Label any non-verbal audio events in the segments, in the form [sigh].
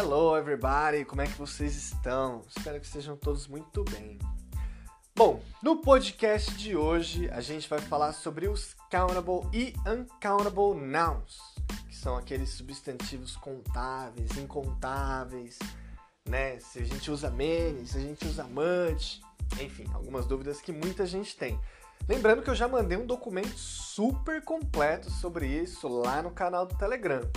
Hello everybody, como é que vocês estão? Espero que estejam todos muito bem. Bom, no podcast de hoje a gente vai falar sobre os countable e uncountable nouns, que são aqueles substantivos contáveis, incontáveis, né? Se a gente usa many, se a gente usa much, enfim, algumas dúvidas que muita gente tem. Lembrando que eu já mandei um documento super completo sobre isso lá no canal do Telegram.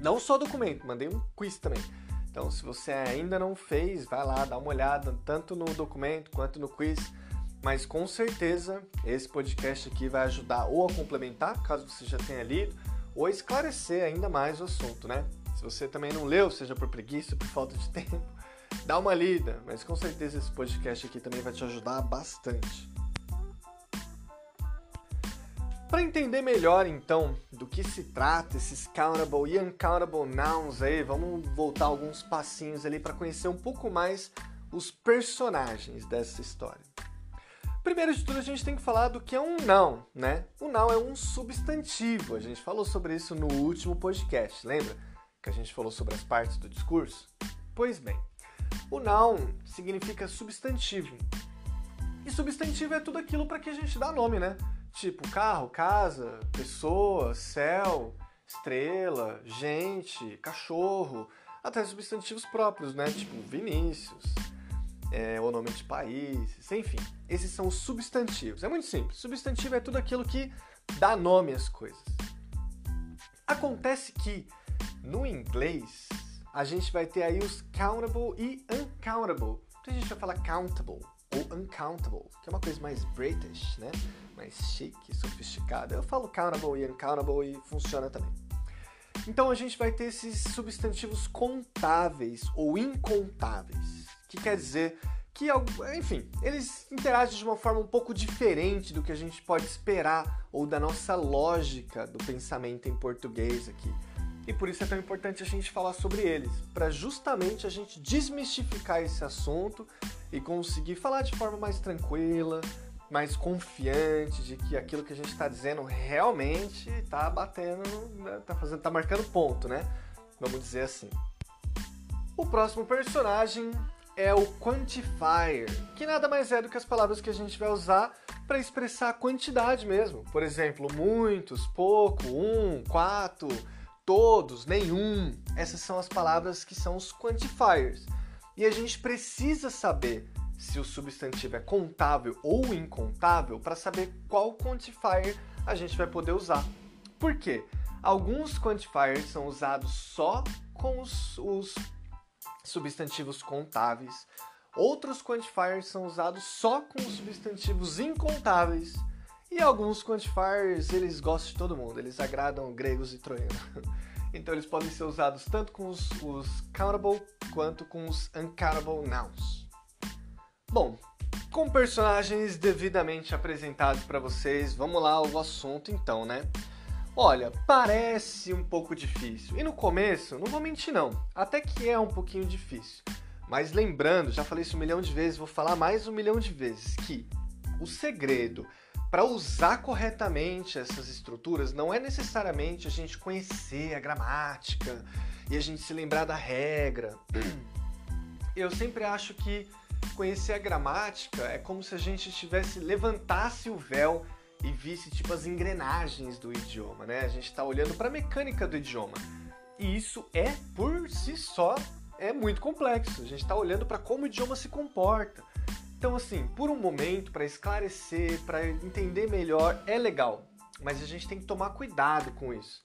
Não só documento, mandei um quiz também. Então, se você ainda não fez, vai lá, dá uma olhada tanto no documento quanto no quiz. Mas com certeza esse podcast aqui vai ajudar ou a complementar, caso você já tenha lido, ou esclarecer ainda mais o assunto, né? Se você também não leu, seja por preguiça, por falta de [laughs] tempo, dá uma lida. Mas com certeza esse podcast aqui também vai te ajudar bastante. Para entender melhor então do que se trata esses countable e uncountable nouns aí, vamos voltar alguns passinhos ali para conhecer um pouco mais os personagens dessa história. Primeiro de tudo, a gente tem que falar do que é um noun, né? O noun é um substantivo. A gente falou sobre isso no último podcast, lembra? Que a gente falou sobre as partes do discurso? Pois bem, o noun significa substantivo. E substantivo é tudo aquilo para que a gente dá nome, né? Tipo carro, casa, pessoa, céu, estrela, gente, cachorro, até substantivos próprios, né? Tipo Vinícius, é, o nome de países, enfim. Esses são os substantivos. É muito simples. Substantivo é tudo aquilo que dá nome às coisas. Acontece que no inglês a gente vai ter aí os countable e uncountable. Então a gente vai falar countable ou uncountable, que é uma coisa mais British, né? Mais chique, sofisticada. Eu falo countable e uncountable e funciona também. Então a gente vai ter esses substantivos contáveis ou incontáveis, que quer dizer que, enfim, eles interagem de uma forma um pouco diferente do que a gente pode esperar ou da nossa lógica do pensamento em português aqui. E por isso é tão importante a gente falar sobre eles, para justamente a gente desmistificar esse assunto e conseguir falar de forma mais tranquila, mais confiante de que aquilo que a gente está dizendo realmente está batendo, está né, fazendo, tá marcando ponto, né? Vamos dizer assim. O próximo personagem é o quantifier, que nada mais é do que as palavras que a gente vai usar para expressar a quantidade mesmo. Por exemplo, muitos, pouco, um, quatro todos, nenhum. Essas são as palavras que são os quantifiers. E a gente precisa saber se o substantivo é contável ou incontável para saber qual quantifier a gente vai poder usar. Por quê? Alguns quantifiers são usados só com os, os substantivos contáveis, outros quantifiers são usados só com os substantivos incontáveis e alguns quantifiers, eles gostam de todo mundo, eles agradam gregos e troianos. [laughs] Então eles podem ser usados tanto com os, os countable quanto com os uncountable nouns. Bom, com personagens devidamente apresentados para vocês, vamos lá ao assunto então, né? Olha, parece um pouco difícil. E no começo, não vou mentir não, até que é um pouquinho difícil. Mas lembrando, já falei isso um milhão de vezes, vou falar mais um milhão de vezes, que o segredo para usar corretamente essas estruturas, não é necessariamente a gente conhecer a gramática e a gente se lembrar da regra. [clears throat] Eu sempre acho que conhecer a gramática é como se a gente tivesse levantasse o véu e visse tipo as engrenagens do idioma, né? A gente está olhando para a mecânica do idioma. E isso é por si só é muito complexo. A gente está olhando para como o idioma se comporta. Então, assim, por um momento, para esclarecer, para entender melhor, é legal, mas a gente tem que tomar cuidado com isso.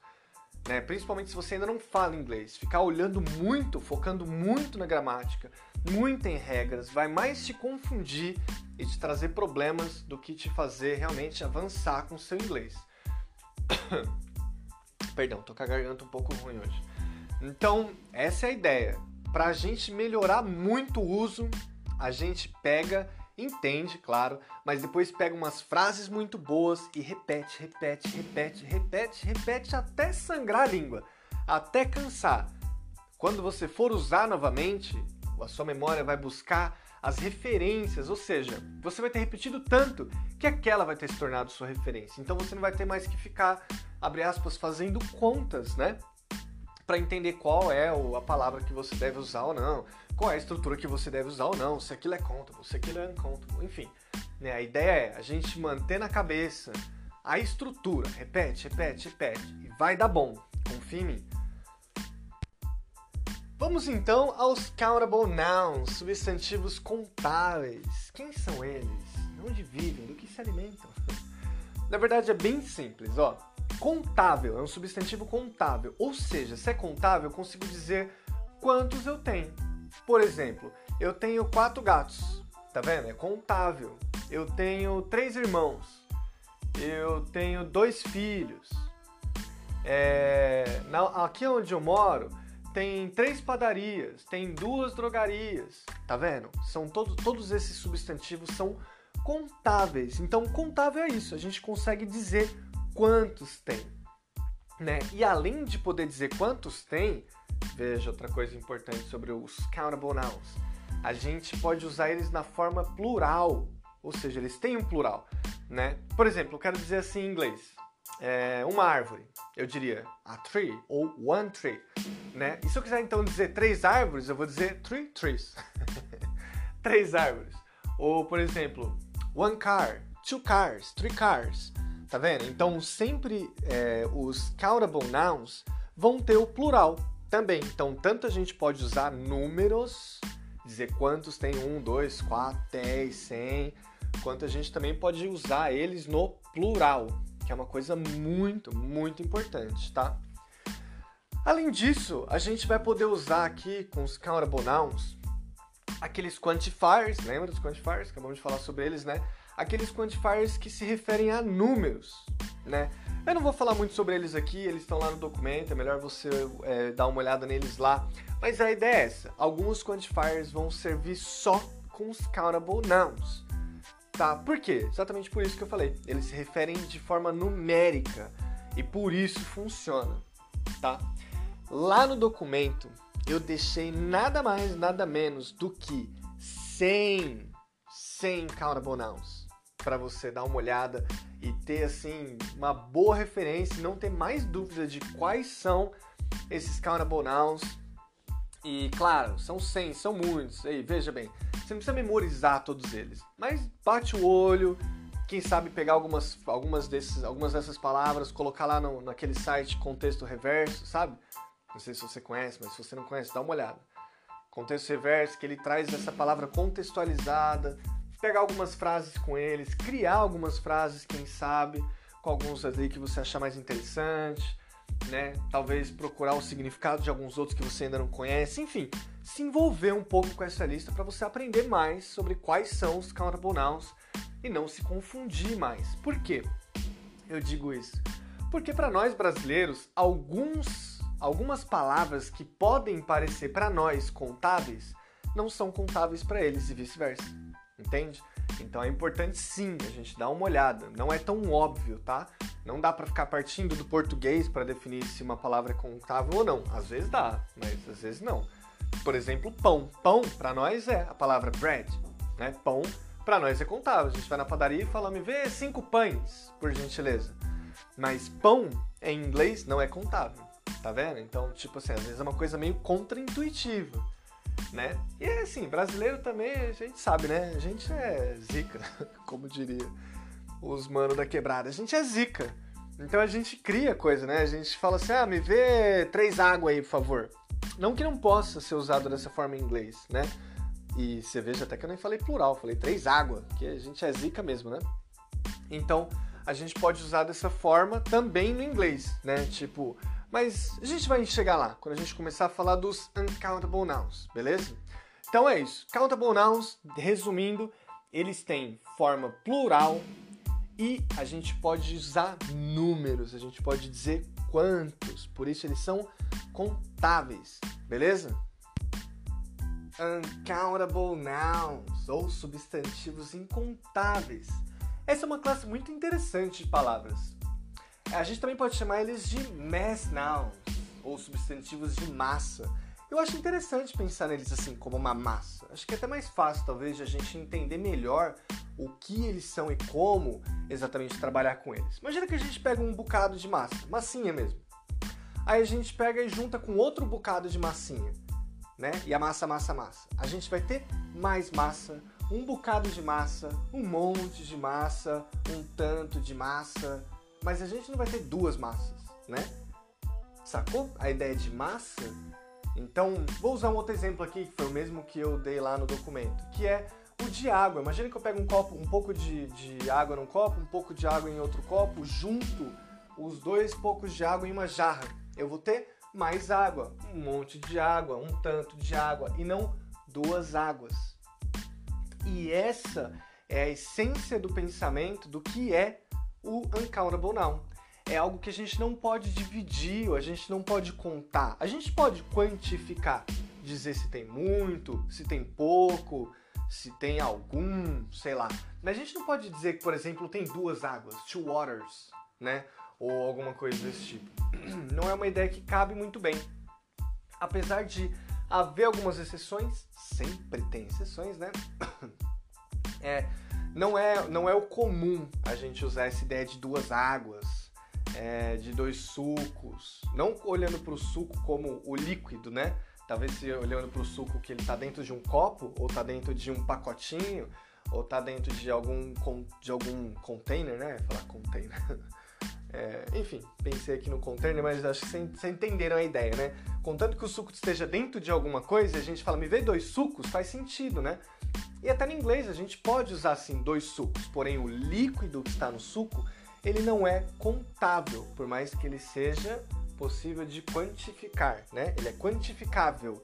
Né? Principalmente se você ainda não fala inglês. Ficar olhando muito, focando muito na gramática, muito em regras, vai mais te confundir e te trazer problemas do que te fazer realmente avançar com o seu inglês. [coughs] Perdão, tô com a garganta um pouco ruim hoje. Então, essa é a ideia. Para a gente melhorar muito o uso a gente pega, entende, claro, mas depois pega umas frases muito boas e repete, repete, repete, repete, repete até sangrar a língua, até cansar. Quando você for usar novamente, a sua memória vai buscar as referências, ou seja, você vai ter repetido tanto que aquela vai ter se tornado sua referência. Então você não vai ter mais que ficar, abre aspas, fazendo contas, né? Para entender qual é a palavra que você deve usar ou não, qual é a estrutura que você deve usar ou não, se aquilo é countable, se aquilo é uncountable, enfim. Né? A ideia é a gente manter na cabeça a estrutura, repete, repete, repete, e vai dar bom, confia em mim. Vamos então aos countable nouns, substantivos contáveis. Quem são eles? Onde vivem? Do que se alimentam? [laughs] Na verdade é bem simples, ó. Contável é um substantivo contável, ou seja, se é contável, eu consigo dizer quantos eu tenho. Por exemplo, eu tenho quatro gatos, tá vendo? É contável. Eu tenho três irmãos. Eu tenho dois filhos. É... aqui onde eu moro, tem três padarias, tem duas drogarias, tá vendo? São todos, todos esses substantivos são contáveis. Então, contável é isso, a gente consegue dizer quantos tem, né? E além de poder dizer quantos tem, veja outra coisa importante sobre os countable nouns. A gente pode usar eles na forma plural, ou seja, eles têm um plural, né? Por exemplo, eu quero dizer assim em inglês: é, uma árvore, eu diria a tree ou one tree, né? E se eu quiser então dizer três árvores, eu vou dizer three trees. [laughs] três árvores. Ou, por exemplo, one car, two cars, three cars. Tá vendo? Então, sempre é, os countable nouns vão ter o plural também. Então, tanto a gente pode usar números, dizer quantos tem um, dois, quatro, dez, cem, quanto a gente também pode usar eles no plural, que é uma coisa muito, muito importante, tá? Além disso, a gente vai poder usar aqui com os countable nouns aqueles quantifiers, lembra dos quantifiers? Acabamos de falar sobre eles, né? Aqueles quantifiers que se referem a números, né? Eu não vou falar muito sobre eles aqui, eles estão lá no documento, é melhor você é, dar uma olhada neles lá. Mas a ideia é essa: alguns quantifiers vão servir só com os countable nouns. Tá? Por quê? Exatamente por isso que eu falei. Eles se referem de forma numérica e por isso funciona, tá? Lá no documento eu deixei nada mais, nada menos do que 100, 100 countable nouns para você dar uma olhada e ter assim uma boa referência, não ter mais dúvida de quais são esses countable nouns. E claro, são 100, são muitos. Aí, veja bem, você não precisa memorizar todos eles, mas bate o olho, quem sabe pegar algumas, algumas, desses, algumas dessas palavras, colocar lá no, naquele site contexto reverso, sabe? Não sei se você conhece, mas se você não conhece, dá uma olhada. Contexto reverso, que ele traz essa palavra contextualizada, pegar algumas frases com eles, criar algumas frases, quem sabe, com alguns ali que você achar mais interessante, né? Talvez procurar o significado de alguns outros que você ainda não conhece, enfim, se envolver um pouco com essa lista para você aprender mais sobre quais são os countable e não se confundir mais. Por quê? Eu digo isso? Porque para nós brasileiros, alguns, algumas palavras que podem parecer para nós contáveis não são contáveis para eles e vice-versa. Entende? Então é importante sim a gente dar uma olhada. Não é tão óbvio, tá? Não dá para ficar partindo do português para definir se uma palavra é contável ou não. Às vezes dá, mas às vezes não. Por exemplo, pão. Pão, para nós, é a palavra bread. Né? Pão, para nós é contável. A gente vai na padaria e fala, me vê cinco pães, por gentileza. Mas pão, em inglês, não é contável. Tá vendo? Então, tipo assim, às vezes é uma coisa meio contraintuitiva. Né? E é assim, brasileiro também, a gente sabe, né? A gente é zica, [laughs] como diria os manos da quebrada. A gente é zica. Então a gente cria coisa, né? A gente fala assim, ah, me vê três águas aí, por favor. Não que não possa ser usado dessa forma em inglês, né? E você veja até que eu nem falei plural, falei três água, que a gente é zica mesmo, né? Então, a gente pode usar dessa forma também no inglês, né? Tipo, mas a gente vai chegar lá quando a gente começar a falar dos uncountable nouns, beleza? Então é isso. Countable nouns, resumindo, eles têm forma plural e a gente pode usar números, a gente pode dizer quantos, por isso eles são contáveis, beleza? Uncountable nouns ou substantivos incontáveis. Essa é uma classe muito interessante de palavras. A gente também pode chamar eles de mass nouns ou substantivos de massa. Eu acho interessante pensar neles assim como uma massa. Acho que é até mais fácil talvez de a gente entender melhor o que eles são e como exatamente trabalhar com eles. Imagina que a gente pega um bocado de massa, massinha mesmo. Aí a gente pega e junta com outro bocado de massinha, né? E a massa, massa, massa. A gente vai ter mais massa, um bocado de massa, um monte de massa, um tanto de massa, mas a gente não vai ter duas massas, né? Sacou a ideia de massa? Então, vou usar um outro exemplo aqui, que foi o mesmo que eu dei lá no documento, que é o de água. Imagina que eu pego um copo, um pouco de, de água num copo, um pouco de água em outro copo, junto os dois poucos de água em uma jarra. Eu vou ter mais água, um monte de água, um tanto de água, e não duas águas. E essa é a essência do pensamento do que é o uncountable noun. É algo que a gente não pode dividir, ou a gente não pode contar. A gente pode quantificar, dizer se tem muito, se tem pouco, se tem algum, sei lá. Mas a gente não pode dizer que, por exemplo, tem duas águas, two waters, né? Ou alguma coisa desse tipo. [clears throat] Não é uma ideia que cabe muito bem. Apesar de haver algumas exceções, sempre tem exceções, né? [clears throat] É, não é, não é o comum a gente usar essa ideia de duas águas, é, de dois sucos, não olhando para o suco como o líquido, né? Talvez se olhando para o suco que ele está dentro de um copo, ou está dentro de um pacotinho, ou está dentro de algum, de algum container, né? Falar container. [laughs] É, enfim, pensei aqui no container, mas acho que vocês entenderam a ideia, né? Contanto que o suco esteja dentro de alguma coisa, a gente fala, me vê dois sucos, faz sentido, né? E até no inglês a gente pode usar assim dois sucos, porém o líquido que está no suco, ele não é contável, por mais que ele seja possível de quantificar, né? Ele é quantificável,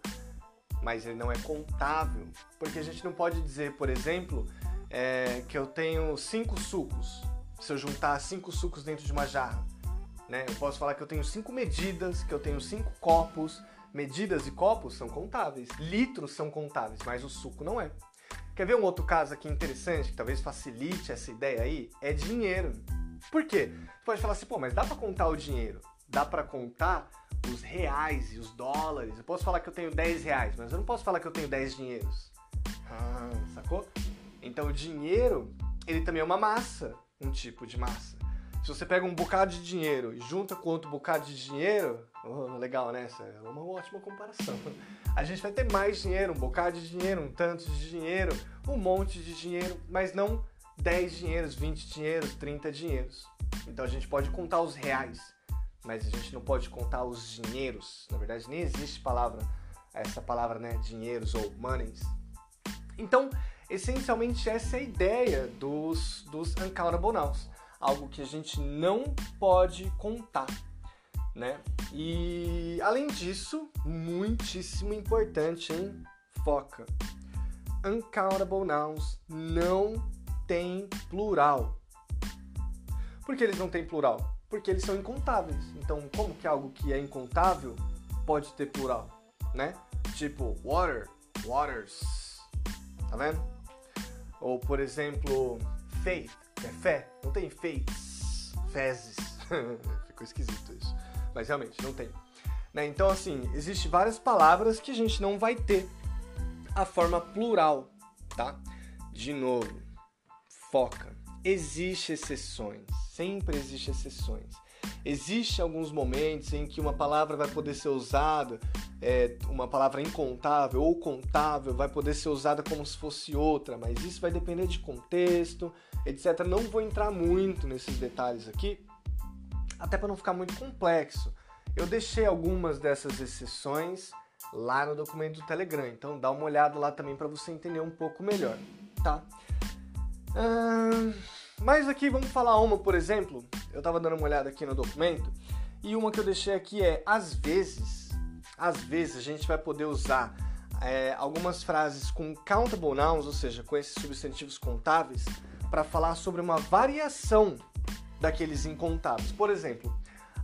mas ele não é contável, porque a gente não pode dizer, por exemplo, é, que eu tenho cinco sucos se eu juntar cinco sucos dentro de uma jarra. Né? Eu posso falar que eu tenho cinco medidas, que eu tenho cinco copos. Medidas e copos são contáveis, litros são contáveis, mas o suco não é. Quer ver um outro caso aqui interessante que talvez facilite essa ideia aí? É dinheiro. Por quê? Você pode falar assim, pô, mas dá para contar o dinheiro? Dá para contar os reais e os dólares. Eu posso falar que eu tenho 10 reais, mas eu não posso falar que eu tenho 10 dinheiros. Ah, sacou? Então o dinheiro, ele também é uma massa um tipo de massa. Se você pega um bocado de dinheiro e junta com outro bocado de dinheiro, oh, legal, né? Essa é uma ótima comparação. A gente vai ter mais dinheiro, um bocado de dinheiro, um tanto de dinheiro, um monte de dinheiro, mas não 10 dinheiros, 20 dinheiros, 30 dinheiros. Então a gente pode contar os reais, mas a gente não pode contar os dinheiros. Na verdade, nem existe palavra, essa palavra, né? Dinheiros ou monies. Então, Essencialmente essa é a ideia dos, dos uncountable nouns, algo que a gente não pode contar, né? E além disso, muitíssimo importante, hein? Foca. Uncountable nouns não tem plural. Por que eles não têm plural? Porque eles são incontáveis. Então, como que algo que é incontável pode ter plural, né? Tipo, water, waters. Tá vendo? Ou, por exemplo, faith, que é fé. Não tem faiths, fezes. [laughs] Ficou esquisito isso. Mas realmente, não tem. Né? Então, assim, existem várias palavras que a gente não vai ter a forma plural, tá? De novo, foca. Existem exceções, sempre existem exceções. Existem alguns momentos em que uma palavra vai poder ser usada, é, uma palavra incontável ou contável vai poder ser usada como se fosse outra, mas isso vai depender de contexto, etc. Não vou entrar muito nesses detalhes aqui, até para não ficar muito complexo. Eu deixei algumas dessas exceções lá no documento do Telegram, então dá uma olhada lá também para você entender um pouco melhor, tá? Mas aqui vamos falar uma, por exemplo, eu estava dando uma olhada aqui no documento e uma que eu deixei aqui é às vezes, às vezes a gente vai poder usar é, algumas frases com countable nouns, ou seja, com esses substantivos contáveis, para falar sobre uma variação daqueles incontáveis. Por exemplo,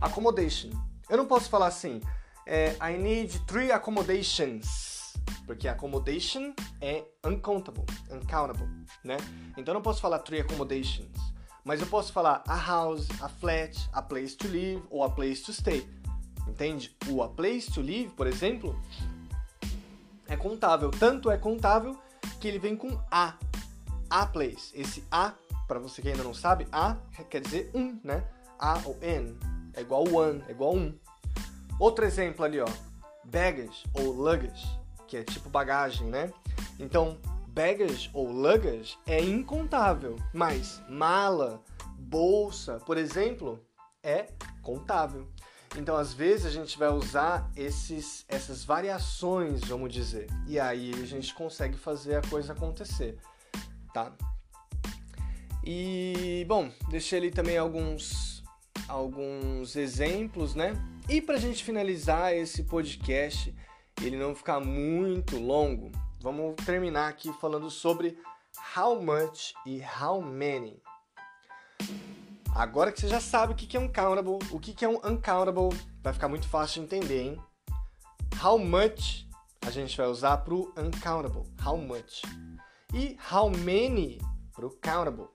accommodation. Eu não posso falar assim, é, I need three accommodations, porque accommodation é uncountable, uncountable, né? Então eu não posso falar three accommodations. Mas eu posso falar a house, a flat, a place to live ou a place to stay. Entende? O a place to live, por exemplo, é contável. Tanto é contável que ele vem com a. A place. Esse a, para você que ainda não sabe, a quer dizer um, né? A ou n é igual one, é igual um. Outro exemplo ali, ó. Baggage ou luggage, que é tipo bagagem, né? Então, baggage ou luggage é incontável, mas mala, bolsa, por exemplo, é contável. Então, às vezes a gente vai usar esses, essas variações, vamos dizer, e aí a gente consegue fazer a coisa acontecer, tá? E bom, deixei ali também alguns alguns exemplos, né? E para a gente finalizar esse podcast, ele não ficar muito longo, vamos terminar aqui falando sobre how much e how many. Agora que você já sabe o que é uncountable, o que é um uncountable, vai ficar muito fácil de entender, hein? How much a gente vai usar para o uncountable, how much. E how many para o countable,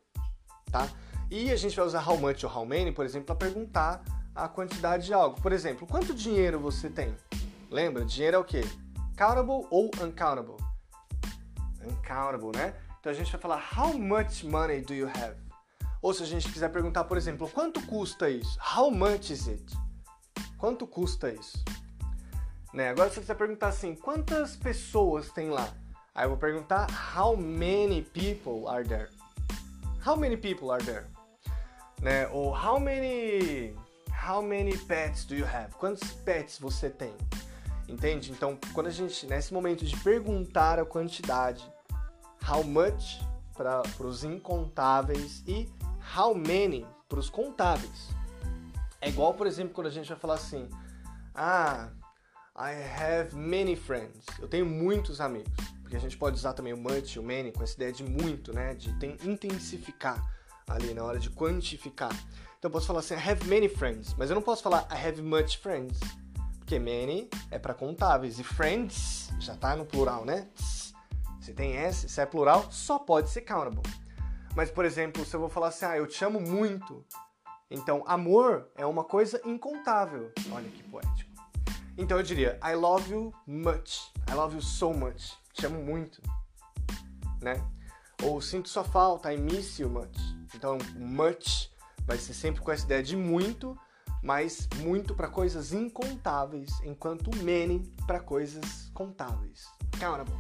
tá? E a gente vai usar how much ou how many, por exemplo, para perguntar a quantidade de algo. Por exemplo, quanto dinheiro você tem? Lembra? Dinheiro é o quê? Countable ou uncountable? Uncountable, né? Então a gente vai falar how much money do you have? Ou se a gente quiser perguntar, por exemplo, quanto custa isso? How much is it? Quanto custa isso? Né? Agora se você perguntar assim, quantas pessoas tem lá? Aí eu vou perguntar how many people are there? How many people are there? né? Ou how many how many pets do you have? Quantos pets você tem? Entende? Então, quando a gente nesse momento de perguntar a quantidade, how much para os incontáveis e how many para os contáveis. É igual, por exemplo, quando a gente vai falar assim: "Ah, I have many friends". Eu tenho muitos amigos. Porque a gente pode usar também o much, o many com essa ideia de muito, né? De intensificar ali na hora de quantificar. Então eu posso falar assim, I have many friends, mas eu não posso falar I have much friends, porque many é para contáveis e friends já tá no plural, né? Se tem S, se é plural, só pode ser countable. Mas, por exemplo, se eu vou falar assim, ah, eu te amo muito, então amor é uma coisa incontável. Olha que poético. Então eu diria I love you much. I love you so much. Te amo muito. Né? Ou sinto sua falta, I miss you much. Então, much vai ser sempre com essa ideia de muito, mas muito para coisas incontáveis, enquanto many para coisas contáveis. Countable.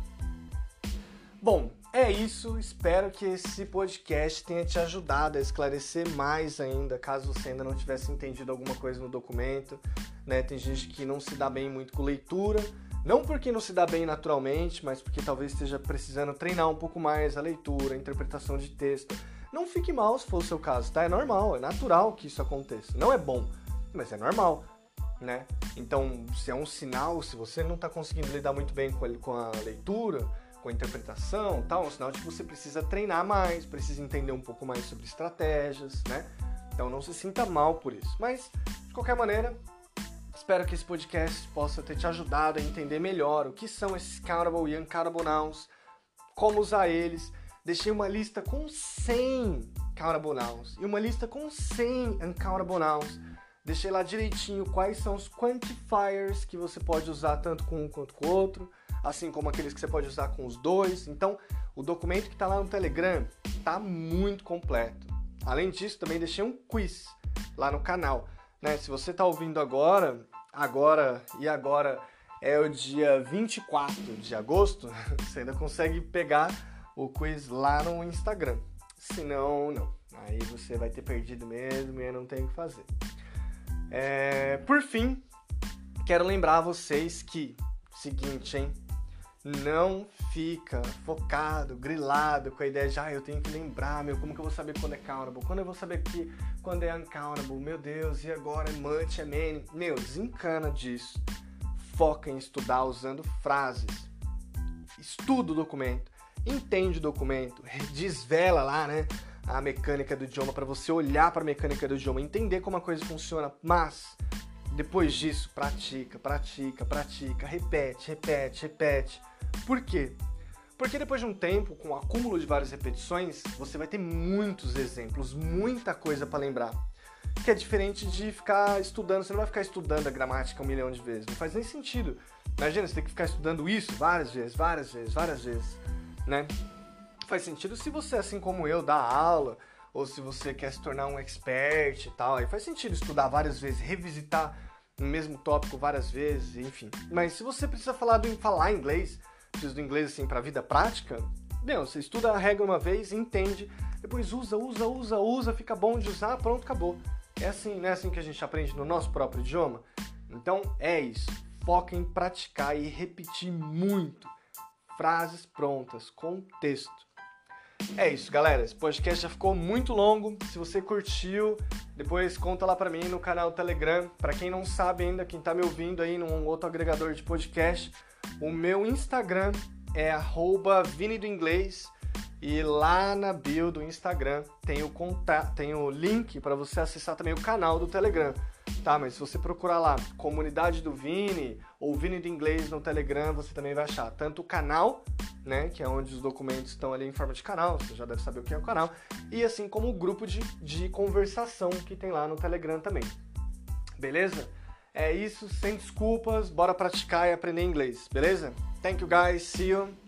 Bom, é isso. Espero que esse podcast tenha te ajudado a esclarecer mais ainda, caso você ainda não tivesse entendido alguma coisa no documento. Né? Tem gente que não se dá bem muito com leitura, não porque não se dá bem naturalmente, mas porque talvez esteja precisando treinar um pouco mais a leitura, a interpretação de texto. Não fique mal se for o seu caso, tá? É normal, é natural que isso aconteça. Não é bom, mas é normal, né? Então, se é um sinal, se você não está conseguindo lidar muito bem com a leitura, com a interpretação, tal, é um sinal de que você precisa treinar mais, precisa entender um pouco mais sobre estratégias, né? Então não se sinta mal por isso. Mas, de qualquer maneira, espero que esse podcast possa ter te ajudado a entender melhor o que são esses countable e nouns, como usar eles deixei uma lista com 100 countable nouns e uma lista com 100 uncountable nouns. Deixei lá direitinho quais são os quantifiers que você pode usar tanto com um quanto com o outro, assim como aqueles que você pode usar com os dois. Então, o documento que está lá no Telegram está muito completo. Além disso, também deixei um quiz lá no canal. Né? Se você está ouvindo agora, agora e agora é o dia 24 de agosto, [laughs] você ainda consegue pegar o quiz lá no Instagram. Senão, não. Aí você vai ter perdido mesmo e não tenho o que fazer. É, por fim, quero lembrar vocês que, seguinte, hein? Não fica focado, grilado com a ideia de, ah, eu tenho que lembrar, meu, como que eu vou saber quando é countable? Quando eu vou saber que, quando é uncountable? Meu Deus, e agora é much, é many? Meu, desencana disso. Foca em estudar usando frases. Estuda o documento entende o documento, desvela lá, né, a mecânica do idioma para você olhar para a mecânica do idioma, entender como a coisa funciona, mas depois disso, pratica, pratica, pratica, repete, repete, repete. Por quê? Porque depois de um tempo, com o acúmulo de várias repetições, você vai ter muitos exemplos, muita coisa para lembrar. Que é diferente de ficar estudando, você não vai ficar estudando a gramática um milhão de vezes, não faz nem sentido. Imagina, você tem que ficar estudando isso várias vezes, várias vezes, várias vezes né? Faz sentido se você, assim como eu, dá aula, ou se você quer se tornar um expert e tal, aí faz sentido estudar várias vezes, revisitar no mesmo tópico várias vezes, enfim. Mas se você precisa falar, do, falar inglês, precisa do inglês assim para a vida prática, meu, você estuda a regra uma vez, entende, depois usa, usa, usa, usa, fica bom de usar, pronto, acabou. É assim, não é assim que a gente aprende no nosso próprio idioma? Então é isso. Foca em praticar e repetir muito. Frases prontas, com texto. É isso, galera. Esse podcast já ficou muito longo. Se você curtiu, depois conta lá pra mim no canal Telegram. Para quem não sabe ainda, quem tá me ouvindo aí num outro agregador de podcast, o meu Instagram é Vini do Inglês. E lá na bio do Instagram tem o, contato, tem o link para você acessar também o canal do Telegram. Tá, mas se você procurar lá Comunidade do Vini ou Vini do Inglês no Telegram, você também vai achar tanto o canal, né, que é onde os documentos estão ali em forma de canal, você já deve saber o que é o canal, e assim como o grupo de, de conversação que tem lá no Telegram também. Beleza? É isso, sem desculpas, bora praticar e aprender inglês, beleza? Thank you guys, see you.